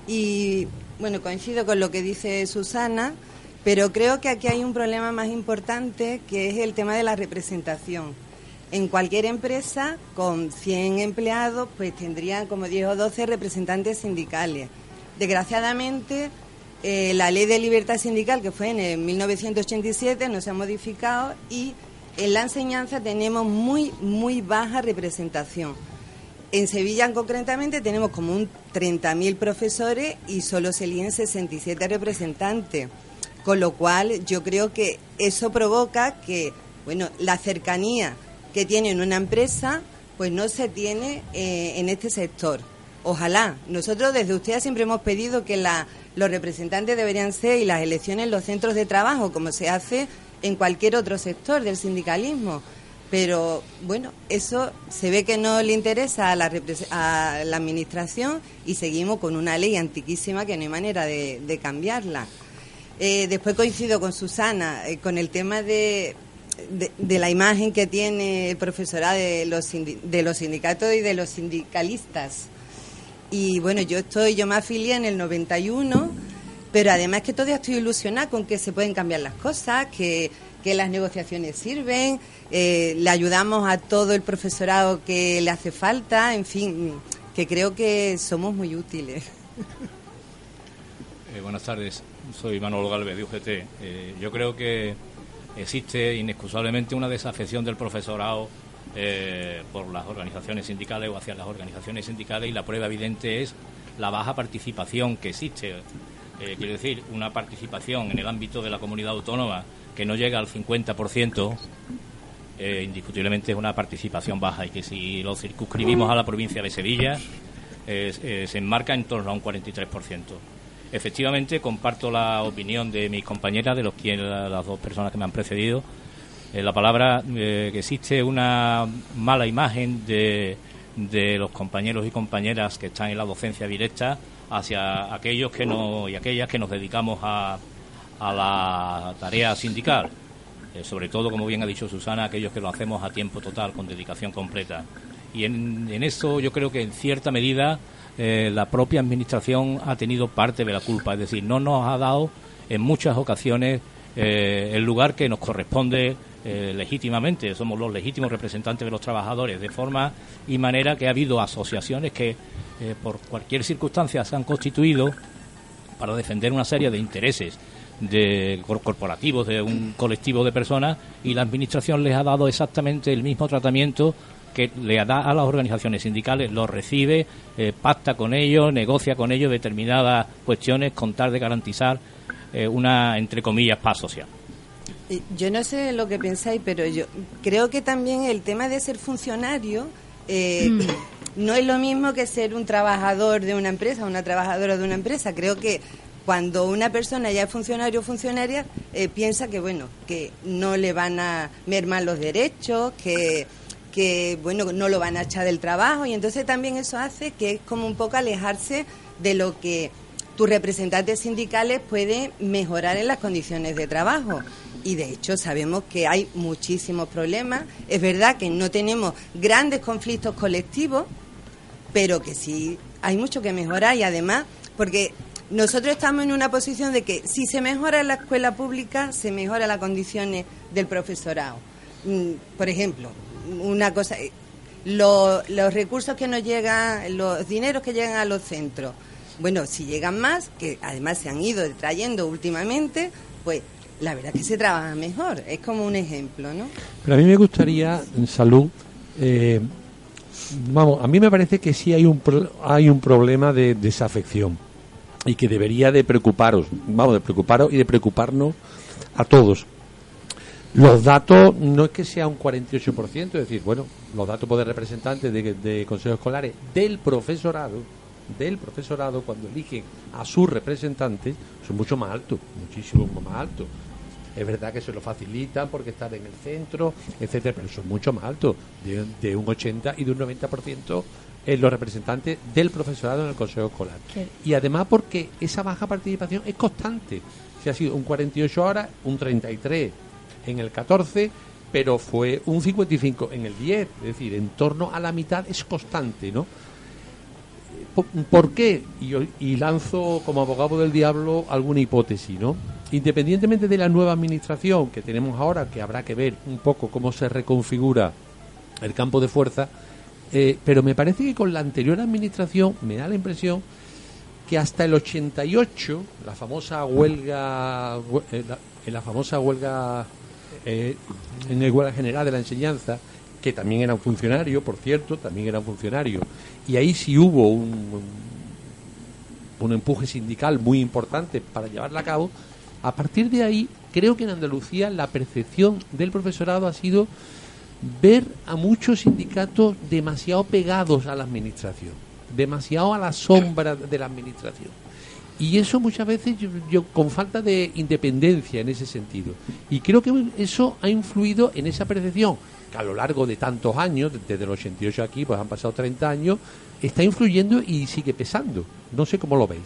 y bueno, coincido con lo que dice Susana. Pero creo que aquí hay un problema más importante que es el tema de la representación. En cualquier empresa con 100 empleados, pues tendrían como 10 o 12 representantes sindicales. Desgraciadamente, eh, la ley de libertad sindical, que fue en el 1987, no se ha modificado y en la enseñanza tenemos muy, muy baja representación. En Sevilla, concretamente, tenemos como un 30.000 profesores y solo se eligen 67 representantes. Con lo cual yo creo que eso provoca que, bueno, la cercanía que tiene en una empresa, pues no se tiene eh, en este sector. Ojalá. Nosotros desde ustedes siempre hemos pedido que la, los representantes deberían ser y las elecciones en los centros de trabajo, como se hace en cualquier otro sector del sindicalismo. Pero bueno, eso se ve que no le interesa a la, a la Administración y seguimos con una ley antiquísima que no hay manera de cambiarla. Eh, después coincido con Susana eh, con el tema de, de, la imagen que tiene el profesorado de los, de los sindicatos y de los sindicalistas. Y bueno, yo estoy, yo me afilié en el 91, pero además que todavía estoy ilusionada con que se pueden cambiar las cosas, que, que las negociaciones sirven, eh, le ayudamos a todo el profesorado que le hace falta, en fin, que creo que somos muy útiles. buenas tardes soy Manolo Galvez de UGT. Eh, yo creo que existe inexcusablemente una desafección del profesorado eh, por las organizaciones sindicales o hacia las organizaciones sindicales y la prueba evidente es la baja participación que existe. Eh, quiero decir, una participación en el ámbito de la comunidad autónoma que no llega al 50%, indiscutiblemente es una participación baja y que si lo circunscribimos a la provincia de Sevilla, se enmarca en torno a un 43%. Efectivamente, comparto la opinión de mis compañeras, de los las dos personas que me han precedido. En la palabra eh, que existe una mala imagen de, de los compañeros y compañeras que están en la docencia directa hacia aquellos que no y aquellas que nos dedicamos a, a la tarea sindical. Eh, sobre todo, como bien ha dicho Susana, aquellos que lo hacemos a tiempo total, con dedicación completa. Y en, en eso yo creo que en cierta medida eh, la propia Administración ha tenido parte de la culpa, es decir, no nos ha dado en muchas ocasiones eh, el lugar que nos corresponde legítimamente, somos los legítimos representantes de los trabajadores, de forma y manera que ha habido asociaciones que por cualquier circunstancia se han constituido para defender una serie de intereses de corporativos, de un colectivo de personas, y la Administración les ha dado exactamente el mismo tratamiento que le da a las organizaciones sindicales, lo recibe, eh, pacta con ellos, negocia con ellos determinadas cuestiones con tal de garantizar eh, una, entre comillas, paz social. Yo no sé lo que pensáis, pero yo creo que también el tema de ser funcionario eh, mm. no es lo mismo que ser un trabajador de una empresa, una trabajadora de una empresa. Creo que cuando una persona ya es funcionario o funcionaria, eh, piensa que, bueno, que no le van a mermar los derechos, que, que, bueno, no lo van a echar del trabajo y entonces también eso hace que es como un poco alejarse de lo que tus representantes sindicales pueden mejorar en las condiciones de trabajo. Y de hecho sabemos que hay muchísimos problemas. Es verdad que no tenemos grandes conflictos colectivos, pero que sí hay mucho que mejorar y además, porque nosotros estamos en una posición de que si se mejora la escuela pública, se mejora las condiciones del profesorado. Mm, por ejemplo, una cosa, eh, los recursos que nos llegan, los dineros que llegan a los centros, bueno, si llegan más, que además se han ido trayendo últimamente, pues la verdad que se trabaja mejor. Es como un ejemplo, ¿no? Pero a mí me gustaría, en salud, eh, vamos, a mí me parece que sí hay un, hay un problema de desafección y que debería de preocuparos, vamos, de preocuparos y de preocuparnos a todos. Los datos no es que sea un 48%, es decir, bueno, los datos de representantes de, de consejos escolares del profesorado, del profesorado cuando eligen a sus representantes son mucho más altos, muchísimo más altos. Es verdad que se lo facilitan porque están en el centro, etcétera, pero son mucho más altos, de, de un 80 y de un 90% eh, los representantes del profesorado en el Consejo Escolar. Y además porque esa baja participación es constante. Se ha sido un 48 horas, un 33 en el 14, pero fue un 55 en el 10, es decir, en torno a la mitad es constante, ¿no? ¿Por, qué? Y, y, lanzo como abogado del diablo alguna hipótesis, ¿no? Independientemente de la nueva administración que tenemos ahora, que habrá que ver un poco cómo se reconfigura el campo de fuerza, eh, pero me parece que con la anterior administración me da la impresión que hasta el 88, la famosa huelga, eh, la famosa huelga eh, en el huelga general de la enseñanza, que también era un funcionario, por cierto, también era un funcionario, y ahí sí hubo un, un empuje sindical muy importante para llevarla a cabo, a partir de ahí creo que en Andalucía la percepción del profesorado ha sido ver a muchos sindicatos demasiado pegados a la administración, demasiado a la sombra de la administración. Y eso muchas veces yo, con falta de independencia en ese sentido. Y creo que eso ha influido en esa percepción que a lo largo de tantos años, desde el 88 aquí, pues han pasado 30 años, está influyendo y sigue pesando. No sé cómo lo veis.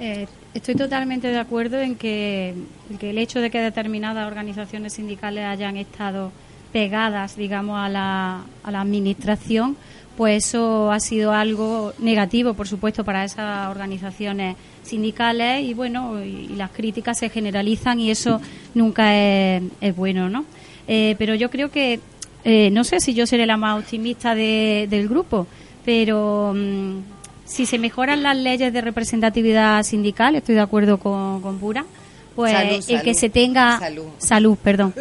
Eh, estoy totalmente de acuerdo en que, que el hecho de que determinadas organizaciones sindicales hayan estado pegadas, digamos, a la, a la administración, pues eso ha sido algo negativo, por supuesto, para esas organizaciones sindicales y bueno, y, las críticas se generalizan y eso nunca es, bueno, ¿no? Eh, pero yo creo que, eh, no sé si yo seré la más optimista del grupo, pero mm, si se mejoran las leyes de representatividad sindical, estoy de acuerdo con, con Pura, pues el que se tenga salud. perdón,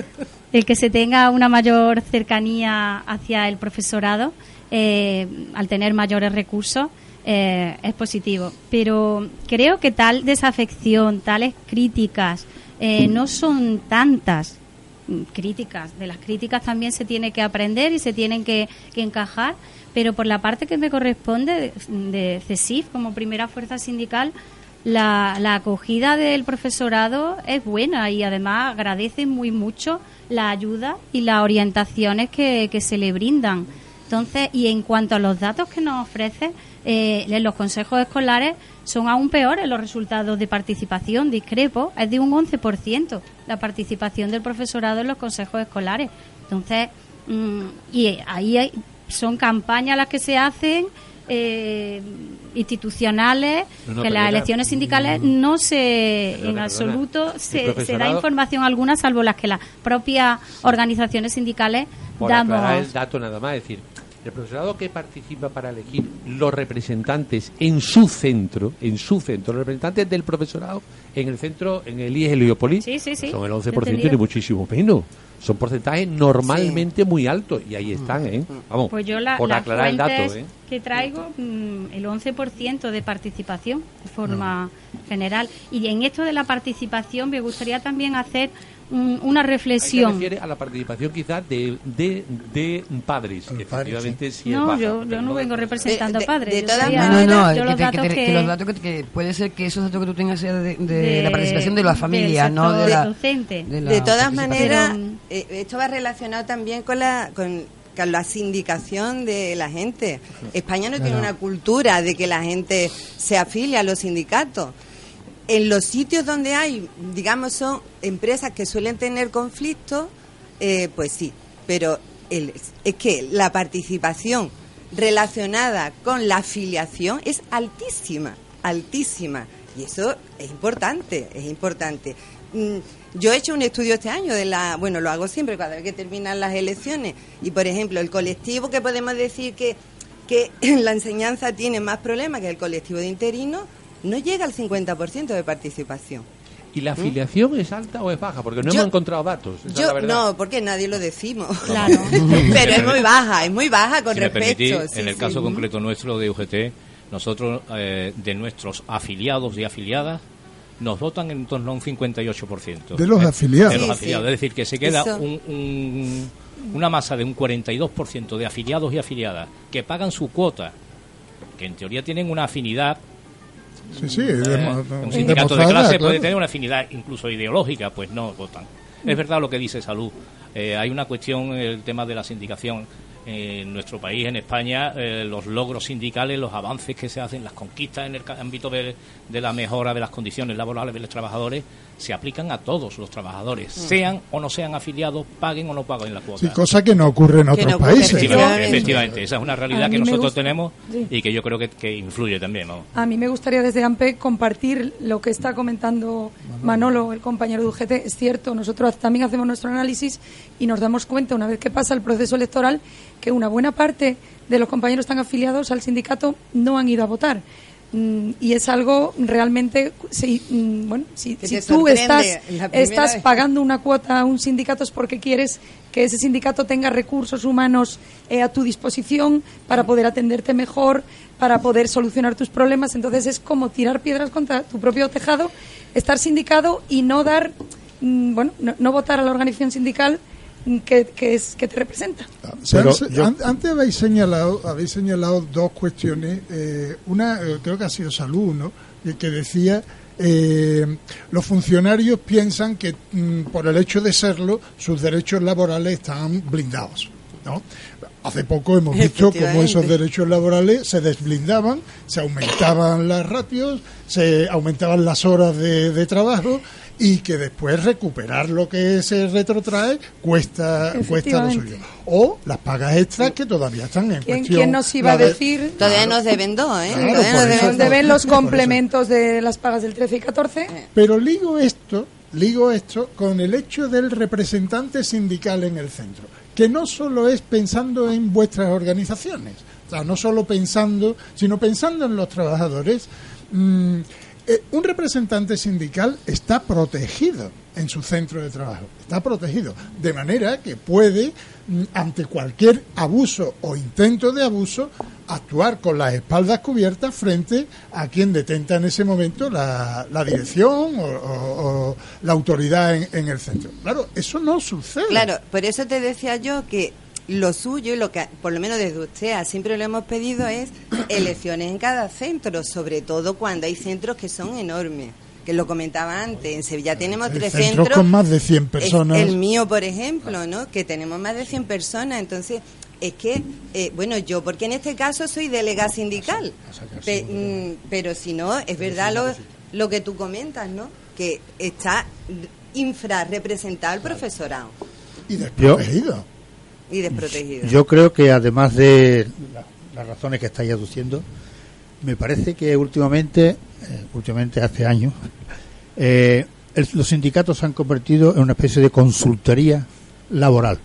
el que se tenga una mayor cercanía hacia el profesorado eh, al tener mayores recursos eh, es positivo. Pero creo que tal desafección, tales críticas eh, no son tantas críticas. De las críticas también se tiene que aprender y se tienen que, encajar. Pero por la parte que me corresponde de, de CESIF como primera fuerza sindical, la, la, acogida del profesorado es buena y además agradece muy mucho la ayuda y las orientaciones que, que se le brindan. Entonces, y en cuanto a los datos que nos ofrece, eh, los consejos escolares son aún peores los resultados de participación, discrepo, es de un 11% la participación del profesorado en los consejos escolares. Entonces, mm, y ahí hay, son campañas las que se hacen eh, institucionales, que las elecciones sindicales no se, en absoluto, se, da información alguna, salvo las que las propias organizaciones sindicales damos. el dato nada más, es decir, el profesorado que participa para elegir los representantes en su centro, en su centro, los representantes del profesorado en el centro, en el IES Heliópolis, son el 11% y muchísimo menos. Son porcentajes normalmente muy altos y ahí están, ¿eh? Vamos, pues yo por aclarar el dato, ¿eh? que traigo mm, el 11% de participación de forma mm. general. Y en esto de la participación me gustaría también hacer una reflexión. Se refiere a la participación quizás de, de, de padres. Efectivamente, no, yo, yo no vengo representando padres. De, todas maneras, no, no, los datos que, los datos que, puede ser que esos datos que tú tengas sea de, la participación de la familia, no de la docente. De, todas maneras, eh, esto va relacionado también con la con la sindicación de la gente. España no tiene una cultura de que la gente se afilie a los sindicatos en los sitios donde hay, digamos, son empresas que suelen tener conflictos, eh, pues sí, pero es que la participación relacionada con la afiliación es altísima, altísima. Y eso es importante, es importante. Mm, yo he hecho un estudio este año de la, bueno, lo hago siempre cada vez que terminan las elecciones. Y por ejemplo, el colectivo que podemos decir que, que la enseñanza tiene más problemas que el colectivo de interinos, no llega al 50% de participación. ¿Y la afiliación es alta o es baja? Porque no hemos encontrado datos. Yo, no, porque nadie lo decimos. Claro. Pero es muy baja, es muy baja con respecto. en el caso concreto nuestro de UGT, nosotros, eh, de nuestros afiliados y afiliadas, nos votan en torno a un 58%. De los afiliados. De los afiliados. Es decir, que se queda una masa de un 42% de afiliados y afiliadas que pagan su cuota, que en teoría tienen una afinidad Sí, sí, eh, un sindicato de clase puede tener una afinidad incluso ideológica, pues no votan. Es verdad lo que dice Salud. Eh, hay una cuestión, el tema de la sindicación en nuestro país, en España, eh, los logros sindicales, los avances que se hacen, las conquistas en el ámbito de, de, la mejora de las condiciones laborales de los trabajadores, se aplican a todos los trabajadores, sean o no sean afiliados, paguen o no paguen la cuota. Sí, cosa que no ocurre en otros países. Efectivamente, esa es una realidad que nosotros tenemos y que yo creo que, que influye también. A mí me gustaría desde AMPE compartir lo que está comentando Manolo, el compañero de UGT. Es cierto, nosotros también hacemos nuestro análisis y nos damos cuenta, una vez que pasa el proceso electoral, que una buena parte de los compañeros están afiliados al sindicato no han ido a votar. Mm, y es algo realmente, si, mm, bueno, si, tú estás, estás pagando una cuota a un sindicato es porque quieres que ese sindicato tenga recursos humanos eh, a tu disposición para poder atenderte mejor, para poder solucionar tus problemas. Entonces es como tirar piedras contra tu propio tejado, estar sindicado y no dar, mm, bueno, no votar a la organización sindical que, es, que te representa. Antes habéis señalado, habéis señalado dos cuestiones. Eh, una, eh, creo que ha sido Salud, ¿no? que decía eh, los funcionarios piensan que mm, por el hecho de serlo sus derechos laborales están blindados. ¿no? Hace poco hemos visto cómo esos derechos laborales se desblindaban, se aumentaban las ratios, se aumentaban las horas de, de trabajo y que después recuperar lo que se retrotrae cuesta, cuesta lo suyo. O las pagas extras que todavía están en ¿Quién, ¿Quién nos iba a decir? Todavía nos deben dos, ¿eh? todavía nos deben, los complementos de las pagas del 13 y 14. Pero ligo esto, ligo esto con el hecho del representante sindical en el centro, que no solo es pensando en vuestras organizaciones, o sea, no solo pensando, sino pensando en los trabajadores. Mmm, eh, un representante sindical está protegido en su centro de trabajo, está protegido, de manera que puede, mm, ante cualquier abuso o intento de abuso, actuar con las espaldas cubiertas frente a quien detenta en ese momento la, dirección o, la autoridad en el centro. Claro, eso no sucede. Claro, por eso te decía yo que lo suyo y lo que, por lo menos desde usted, siempre lo hemos pedido es elecciones en cada centro, sobre todo cuando hay centros que son enormes. Que lo comentaba antes, en Sevilla tenemos tres centros. con más de 100 personas. El mío, por ejemplo, ¿no? Que tenemos más de 100 personas. Entonces, es que, eh, bueno, yo, porque en este caso soy delegada sindical, pe- mm, pero si no, es verdad lo, lo que tú comentas, ¿no? Que está infrarrepresentado el profesorado Y desprotegido. Y desprotegido. Yo creo que además de la- las razones que estáis aduciendo, me parece que últimamente, eh, últimamente hace años, eh, los sindicatos se han convertido en una especie de consultoría laboral.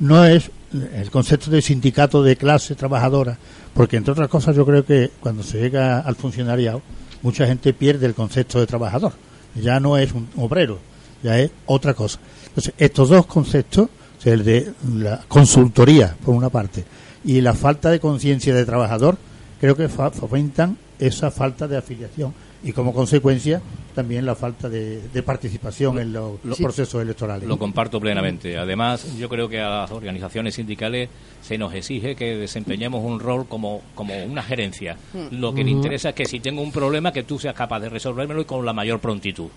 No es el concepto de sindicato de clase trabajadora, porque entre otras cosas yo creo que cuando se llega al funcionariado, mucha gente pierde el concepto de trabajador. Ya no es un obrero, ya es otra cosa. Entonces, estos dos conceptos, el de la consultoría, por una parte, y la falta de conciencia de trabajador, creo que fomentan esa falta de afiliación y como consecuencia también la falta de, de participación en los Lo- procesos electorales. Lo comparto plenamente. Además, yo creo que a las organizaciones sindicales se nos exige que desempeñemos un rol como, como una gerencia. Mm. Lo que le interesa es que si tengo un problema, que tú seas capaz de resolvérmelo y con la mayor prontitud.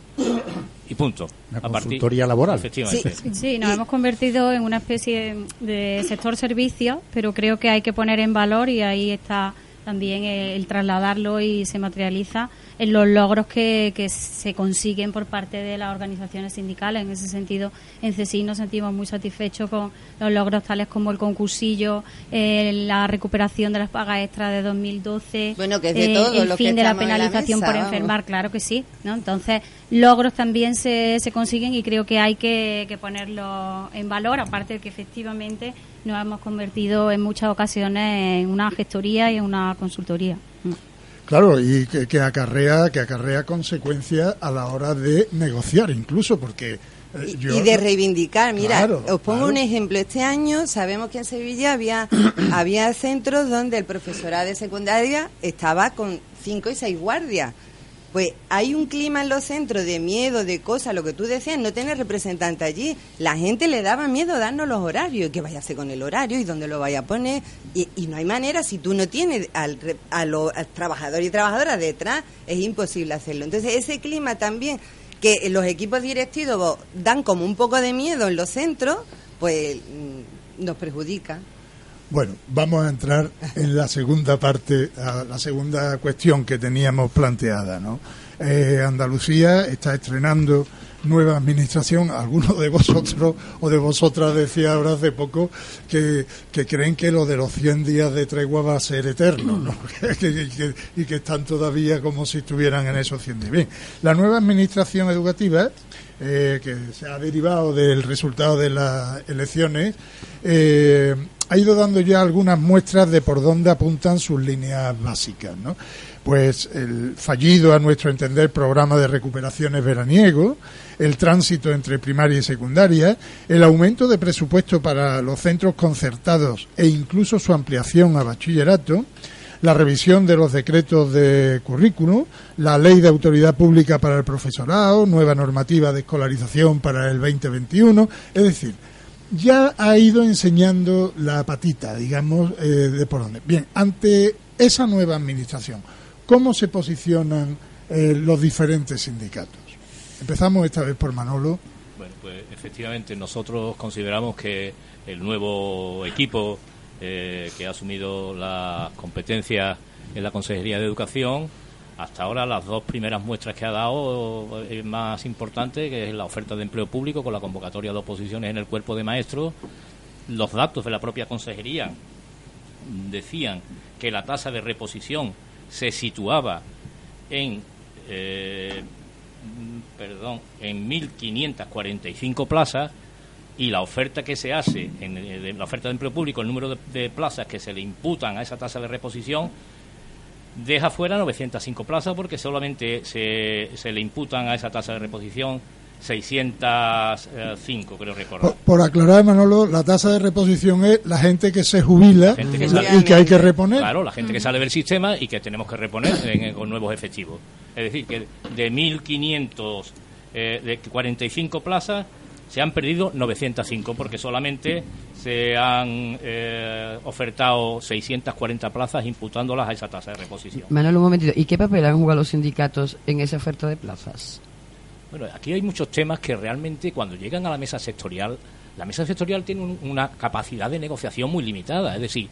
Y punto. Una A partir- consultoría laboral. Efectivamente. Sí, nos hemos convertido en una especie de sector servicio, pero creo que hay que poner en valor y ahí está también el, el trasladarlo y se materializa en los logros que, que se consiguen por parte de las organizaciones sindicales. En ese sentido, en CESI nos sentimos muy satisfechos con los logros tales como el concursillo, eh, la recuperación de las pagas extras de 2012, Bueno, que es de eh, todos el los que fin de la en la penalización mesa, por vamos. enfermar, claro que sí. ¿no? Entonces, logros también se, se consiguen y creo que hay que, que ponerlo en valor, aparte de que efectivamente nos hemos convertido en muchas ocasiones en una gestoría y en una consultoría. Claro, y que, que acarrea que acarrea consecuencias a la hora de negociar, incluso porque eh, yo- y de reivindicar. Mira, Claro, os pongo claro. un ejemplo. Este año sabemos que en Sevilla había, había centros donde el profesorado de secundaria estaba con cinco y seis guardias. Pues hay un clima en los centros de miedo, de cosas, lo que tú decías, no tener representante allí. La gente le daba miedo darnos los horarios, que vaya a hacer con el horario y dónde lo vaya a poner. Y, y no hay manera, si tú no tienes al, a los al trabajador y trabajadoras detrás, es imposible hacerlo. Entonces, ese clima también, que los equipos directivos dan como un poco de miedo en los centros, pues mm, nos perjudica. Bueno, vamos a entrar en la segunda parte, a la segunda cuestión que teníamos planteada, ¿no? Eh, Andalucía está estrenando nueva administración. Algunos de vosotros o de vosotras decía ahora hace poco que, creen que lo de los 100 días de tregua va a ser eterno, ¿no? Y que están todavía como si estuvieran en esos 100 días. Bien, la nueva administración educativa eh, que se ha derivado del resultado de las elecciones, eh, ha ido dando ya algunas muestras de por dónde apuntan sus líneas básicas. ¿no? Pues el fallido, a nuestro entender, programa de recuperaciones veraniego, el tránsito entre primaria y secundaria, el aumento de presupuesto para los centros concertados e incluso su ampliación a bachillerato, la revisión de los decretos de currículum, la ley de autoridad pública para el profesorado, nueva normativa de escolarización para el 2021, es decir, ya ha ido enseñando la patita, digamos, eh, de por dónde. Bien, ante esa nueva administración, ¿cómo se posicionan eh, los diferentes sindicatos? Empezamos esta vez por Manolo. Bueno, pues efectivamente nosotros consideramos que el nuevo equipo eh, que ha asumido las competencias en la Consejería de Educación, hasta ahora las dos primeras muestras que ha dado es más importante, que es la oferta de empleo público con la convocatoria de oposiciones en el cuerpo de maestros. Los datos de la propia Consejería decían que la tasa de reposición se situaba en eh, perdón, en 1.545 plazas y la oferta que se hace, en, eh, la oferta de empleo público, el número de plazas que se le imputan a esa tasa de reposición, deja fuera 905 plazas porque solamente se, se le imputan a esa tasa de reposición 605, creo recordar. Por, por aclarar, Manolo, la tasa de reposición es la gente que se jubila gente que y que hay que reponer. Claro, la gente que sale del sistema y que tenemos que reponer en- con nuevos efectivos. Es decir, que de 1.500, eh, de 45 plazas, se han perdido 905 porque solamente se han eh, ofertado 640 plazas imputándolas a esa tasa de reposición. Manuel, un momentito. ¿Y qué papel han jugado los sindicatos en esa oferta de plazas? Bueno, aquí hay muchos temas que realmente cuando llegan a la mesa sectorial la mesa sectorial tiene una capacidad de negociación muy limitada, es decir,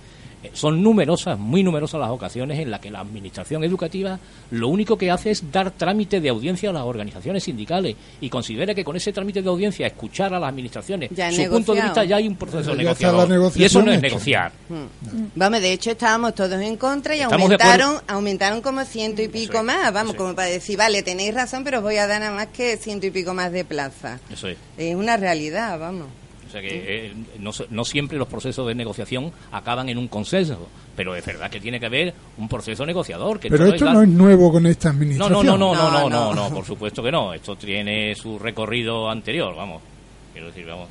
son numerosas, muy numerosas las ocasiones en las que la administración educativa lo único que hace es dar trámite de audiencia a las organizaciones sindicales y considera que con ese trámite de audiencia, escuchar a las administraciones, su punto de vista ya hay un proceso negociador. Y eso no es negociar. Hmm. Vamos, de hecho estábamos todos en contra y aumentaron aumentaron como ciento y pico más, vamos, como para decir, vale, tenéis razón, pero os voy a dar nada más que ciento y pico más de plaza. Eso es. Es una realidad, vamos. O sea que eh, no, siempre los procesos de negociación acaban en un consenso, pero es verdad que tiene que haber un proceso negociador. Que pero esto no es nuevo con esta administración. No, no, no, no, no, no, por supuesto que no. Esto tiene su recorrido anterior, vamos. Quiero decir, vamos.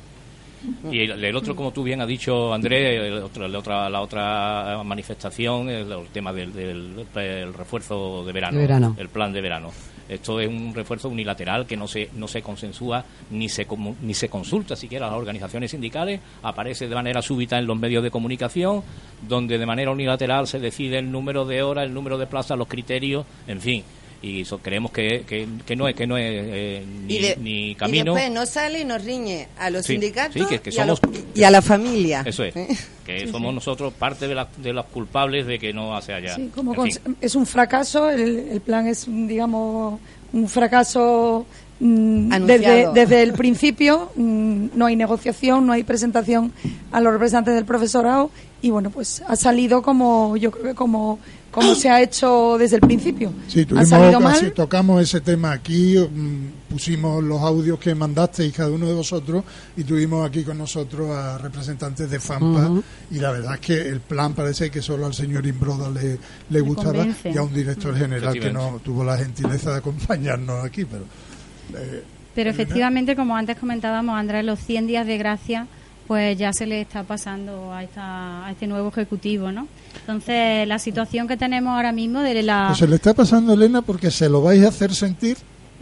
Y el, otro, como tú bien has dicho, Andrés, la, otra, la otra manifestación es el tema del, del, refuerzo de verano, el plan de verano. Esto es un refuerzo unilateral que no se, no se consensúa ni se, ni se consulta siquiera a las organizaciones sindicales, aparece de manera súbita en los medios de comunicación, donde de manera unilateral se decide el número de horas, el número de plazas, los criterios, en fin y eso creemos que, que, no es que no es eh, ni, camino y después no sale y nos riñe a los sindicatos y, a la familia. Eso es que somos nosotros parte de, de los culpables de que no hace allá. Como es un fracaso el, plan es digamos un fracaso mm, desde, desde, el principio mm, no hay negociación, no hay presentación a los representantes del profesorado y bueno, pues ha salido como yo creo que como como se ha hecho desde el principio. Sí, tuvimos, tocamos ese tema aquí, mm, pusimos los audios que mandasteis cada uno de vosotros y tuvimos aquí con nosotros a representantes de FAMPA y la verdad es que el plan parece que solo al señor Imbroda le, le gustaba y a un director general que no tuvo la gentileza de acompañarnos aquí, pero... Eh, pero efectivamente, como antes comentábamos, Andrés, los 100 días de gracia pues ya se le está pasando a, esta, a este nuevo ejecutivo, ¿no? Entonces, la situación que tenemos ahora mismo de la... Pues se le está pasando, Elena, porque se lo vais a hacer sentir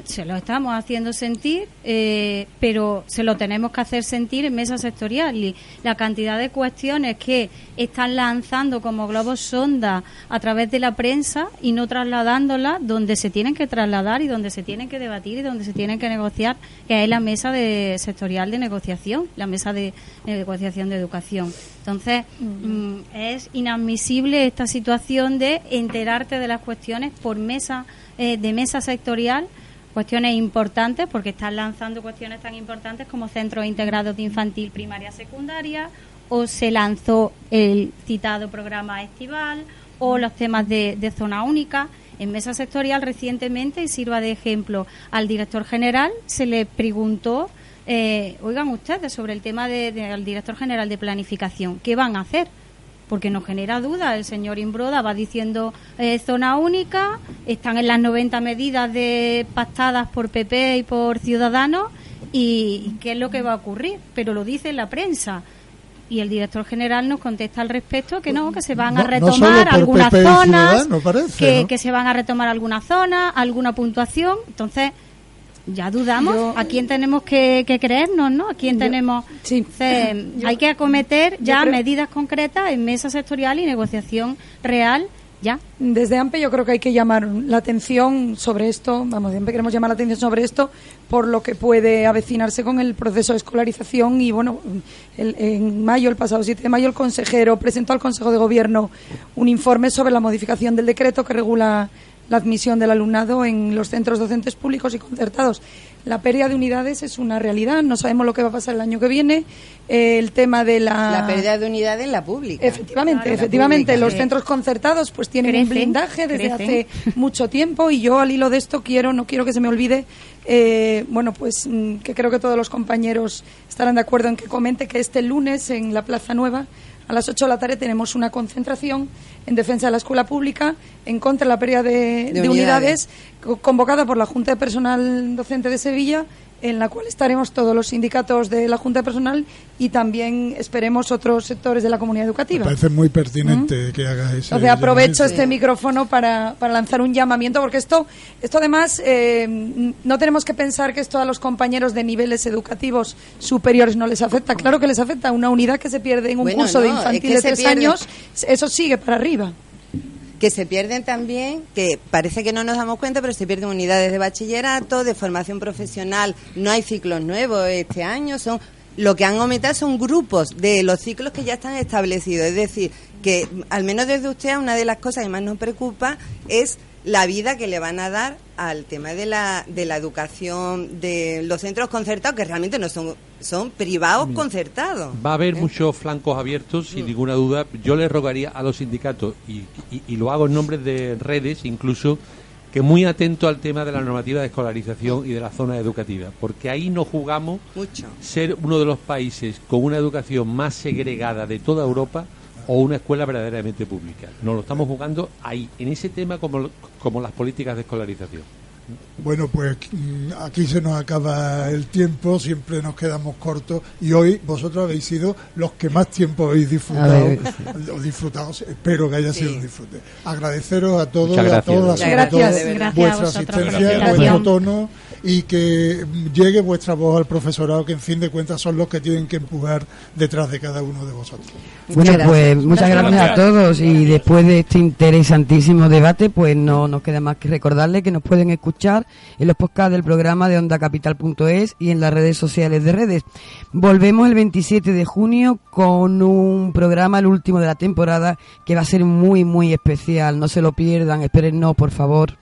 se lo estamos haciendo sentir, eh, pero se lo tenemos que hacer sentir en mesa sectorial. Y la cantidad de cuestiones que están lanzando como globos sonda a través de la prensa y no trasladándolas donde se tienen que trasladar y donde se tienen que debatir y donde se tienen que negociar, que es la mesa de sectorial de negociación, la mesa de negociación de educación. Entonces, mm, es inadmisible esta situación de enterarte de las cuestiones por mesa eh, de mesa sectorial cuestiones importantes, porque están lanzando cuestiones tan importantes como centros integrados de infantil, primaria, secundaria, o se lanzó el citado programa estival, o los temas de, zona única. En mesa sectorial recientemente, y sirva de ejemplo al director general, se le preguntó, eh, oigan ustedes, sobre el tema del director general de planificación, ¿qué van a hacer? Porque nos genera duda. El señor Imbroda va diciendo eh, zona única, están en las 90 medidas de pactadas por PP y por Ciudadanos, y, qué es lo que va a ocurrir, pero lo dice la prensa y el director general nos contesta al respecto que no, que se van a retomar algunas zonas, que, que, se van a retomar algunas zonas, alguna puntuación. Entonces, ya dudamos a quién tenemos que, creernos, ¿no? A quién tenemos. Sí. hay que acometer ya medidas concretas en mesa sectorial y negociación real. Ya. Desde AMPE yo creo que hay que llamar la atención sobre esto, vamos, AMPE queremos llamar la atención sobre esto por lo que puede avecinarse con el proceso de escolarización y bueno, en mayo, el pasado 7 de mayo, el consejero presentó al Consejo de Gobierno un informe sobre la modificación del decreto que regula la admisión del alumnado en los centros docentes públicos y concertados. La pérdida de unidades es una realidad, no sabemos lo que va a pasar el año que viene. el tema de la... La pérdida de unidades en la pública. Efectivamente, efectivamente. los centros concertados pues tienen un blindaje desde hace mucho tiempo y yo al hilo de esto quiero, no quiero que se me olvide, eh, bueno, pues mm, que creo que todos los compañeros estarán de acuerdo en que comente que este lunes en la Plaza Nueva a las 8 de la tarde tenemos una concentración en defensa de la escuela pública en contra de la pérdida de, unidades. convocada por la Junta de Personal Docente de Sevilla en la cual estaremos todos los sindicatos de la Junta de Personal y también esperemos otros sectores de la comunidad educativa. Me parece muy pertinente ¿Mm? que haga eso. Entonces aprovecho este micrófono para, para, lanzar un llamamiento porque esto, esto además eh, no tenemos que pensar que esto a los compañeros de niveles educativos superiores no les afecta. Claro que les afecta. Una unidad que se pierde en un curso de infantil de tres años, eso sigue para arriba que se pierden también, que parece que no nos damos cuenta, pero se pierden unidades de bachillerato, de formación profesional, no hay ciclos nuevos este año, son lo que han aumentado son grupos de los ciclos que ya están establecidos. Es decir, que al menos desde usted una de las cosas que más nos preocupa es la vida que le van a dar al tema de la, de la educación de los centros concertados, que realmente no son, son privados Mm. concertados. Va a haber ¿Eh? muchos flancos abiertos, sin ninguna duda. Yo le rogaría a los sindicatos, y, y- y lo hago en nombre de redes incluso, que muy atento al tema de la normativa de escolarización y de la zona educativa, porque ahí nos jugamos Mucho. ser uno de los países con una educación más segregada de toda Europa o una escuela verdaderamente pública. Nos lo estamos jugando ahí, en ese tema como, como las políticas de escolarización. Bueno, pues mm, aquí se nos acaba el tiempo, siempre nos quedamos cortos y hoy vosotros habéis sido los que más tiempo habéis disfrutado, o disfrutado, espero que haya sido un disfrute. Agradeceros a todos, Muchas a gracias. todas, Muchas sobre gracias, todo. Gracias a vuestra asistencia, vuestro tono y que llegue vuestra voz al profesorado, que en fin de cuentas son los que tienen que empujar detrás de cada uno de vosotros. Bueno, pues muchas gracias a todos y después de este interesantísimo debate, pues no nos queda más que recordarle que nos pueden en los podcasts del programa de ondacapital.es y en las redes sociales de redes. Volvemos el 27 de junio con un programa, el último de la temporada, que va a ser muy, muy especial. No se lo pierdan, espérennos, por favor.